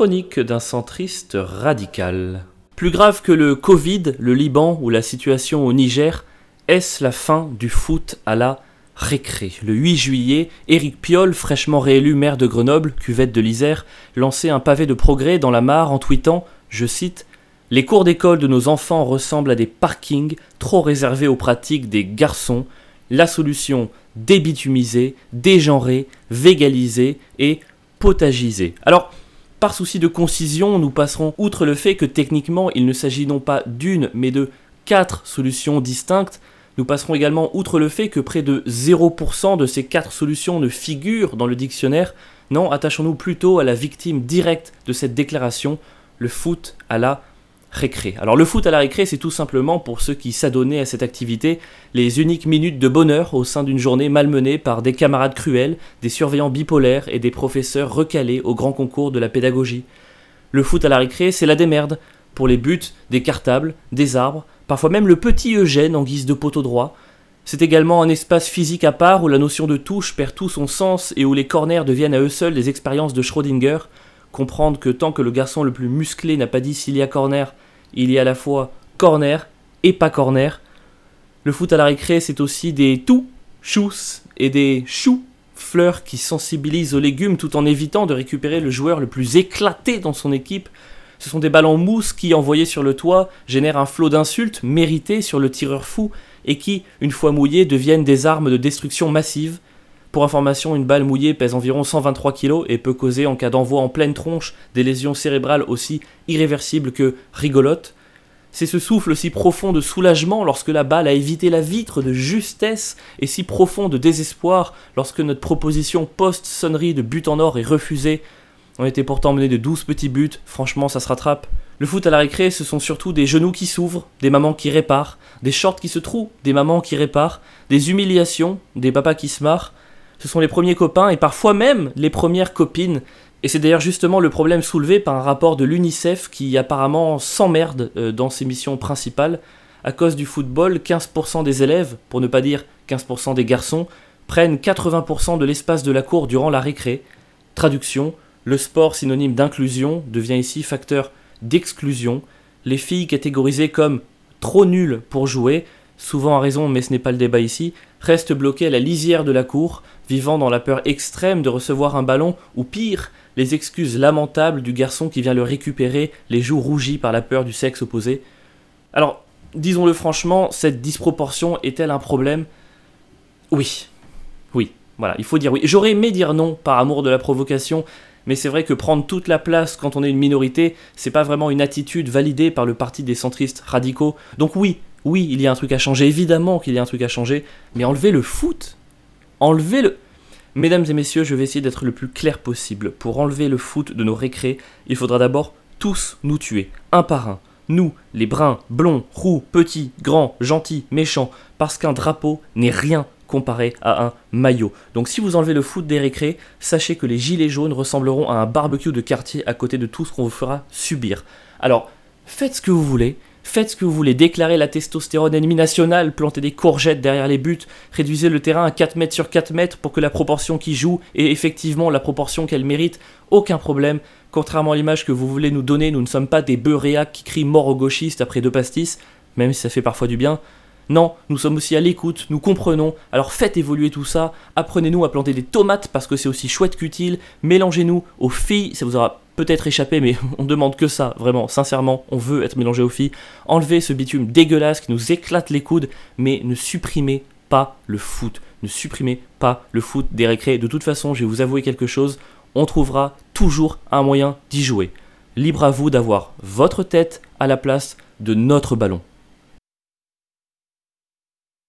Chronique d'un centriste radical. Plus grave que le Covid, le Liban ou la situation au Niger, est-ce la fin du foot à la récré? Le 8 juillet, Éric Piolle, fraîchement réélu maire de Grenoble, cuvette de l'Isère, lançait un pavé de progrès dans la mare en tweetant, je cite, Les cours d'école de nos enfants ressemblent à des parkings trop réservés aux pratiques des garçons. La solution débitumisée, dégenrée, végalisée et potagisée. Alors, par souci de concision, nous passerons outre le fait que techniquement il ne s'agit non pas d'une, mais de quatre solutions distinctes. Nous passerons également outre le fait que près de 0% de ces quatre solutions ne figurent dans le dictionnaire. Non, attachons-nous plutôt à la victime directe de cette déclaration, le foot à la Alors le foot à la récré, c'est tout simplement pour ceux qui s'adonnaient à cette activité, les uniques minutes de bonheur au sein d'une journée malmenée par des camarades cruels, des surveillants bipolaires et des professeurs recalés au grand concours de la pédagogie. Le foot à la récré, c'est la démerde, pour les buts, des cartables, des arbres, parfois même le petit Eugène en guise de poteau droit. C'est également un espace physique à part où la notion de touche perd tout son sens et où les corners deviennent à eux seuls des expériences de Schrödinger, comprendre que tant que le garçon le plus musclé n'a pas dit s'il y a corner, il y a à la fois corner et pas corner. Le foot à la récré, c'est aussi des tout chous et des choux fleurs qui sensibilisent aux légumes tout en évitant de récupérer le joueur le plus éclaté dans son équipe. Ce sont des ballons mousse qui, envoyés sur le toit, génèrent un flot d'insultes méritées sur le tireur fou et qui, une fois mouillés, deviennent des armes de destruction massive pour information, une balle mouillée pèse environ 123 kg et peut causer, en cas d'envoi en pleine tronche, des lésions cérébrales aussi irréversibles que rigolotes. C'est ce souffle si profond de soulagement lorsque la balle a évité la vitre de justesse et si profond de désespoir lorsque notre proposition post-sonnerie de but en or est refusée. On était pourtant mené de 12 petits buts, franchement ça se rattrape. Le foot à la récré, ce sont surtout des genoux qui s'ouvrent, des mamans qui réparent, des shorts qui se trouent, des mamans qui réparent, des humiliations, des papas qui se marrent, ce sont les premiers copains et parfois même les premières copines. Et c'est d'ailleurs justement le problème soulevé par un rapport de l'UNICEF qui apparemment s'emmerde euh, dans ses missions principales. À cause du football, 15% des élèves, pour ne pas dire 15% des garçons, prennent 80% de l'espace de la cour durant la récré. Traduction, le sport synonyme d'inclusion devient ici facteur d'exclusion. Les filles catégorisées comme trop nulles pour jouer souvent à raison, mais ce n'est pas le débat ici, reste bloqué à la lisière de la cour, vivant dans la peur extrême de recevoir un ballon, ou pire, les excuses lamentables du garçon qui vient le récupérer, les joues rougies par la peur du sexe opposé. Alors, disons-le franchement, cette disproportion est-elle un problème? Oui. Oui, voilà, il faut dire oui. J'aurais aimé dire non par amour de la provocation, mais c'est vrai que prendre toute la place quand on est une minorité, c'est pas vraiment une attitude validée par le parti des centristes radicaux. Donc oui, oui, il y a un truc à changer, évidemment qu'il y a un truc à changer, mais enlever le foot Enlever le... Mesdames et messieurs, je vais essayer d'être le plus clair possible. Pour enlever le foot de nos récrés, il faudra d'abord tous nous tuer, un par un. Nous, les bruns, blonds, roux, petits, grands, gentils, méchants, parce qu'un drapeau n'est rien comparé à un maillot. Donc si vous enlevez le foot des récrés, sachez que les gilets jaunes ressembleront à un barbecue de quartier à côté de tout ce qu'on vous fera subir. Alors, faites ce que vous voulez, Faites ce que vous voulez, déclarez la testostérone ennemie nationale, plantez des courgettes derrière les buts, réduisez le terrain à 4 mètres sur 4 mètres pour que la proportion qui joue est effectivement la proportion qu'elle mérite, aucun problème. Contrairement à l'image que vous voulez nous donner, nous ne sommes pas des bœufs qui crient mort aux gauchistes après deux pastis, même si ça fait parfois du bien. Non, nous sommes aussi à l'écoute, nous comprenons, alors faites évoluer tout ça, apprenez-nous à planter des tomates parce que c'est aussi chouette qu'utile, mélangez-nous aux filles, ça vous aura peut-être échappé, mais on demande que ça, vraiment, sincèrement, on veut être mélangé aux filles. Enlevez ce bitume dégueulasse qui nous éclate les coudes, mais ne supprimez pas le foot. Ne supprimez pas le foot des récrés. De toute façon, je vais vous avouer quelque chose, on trouvera toujours un moyen d'y jouer. Libre à vous d'avoir votre tête à la place de notre ballon.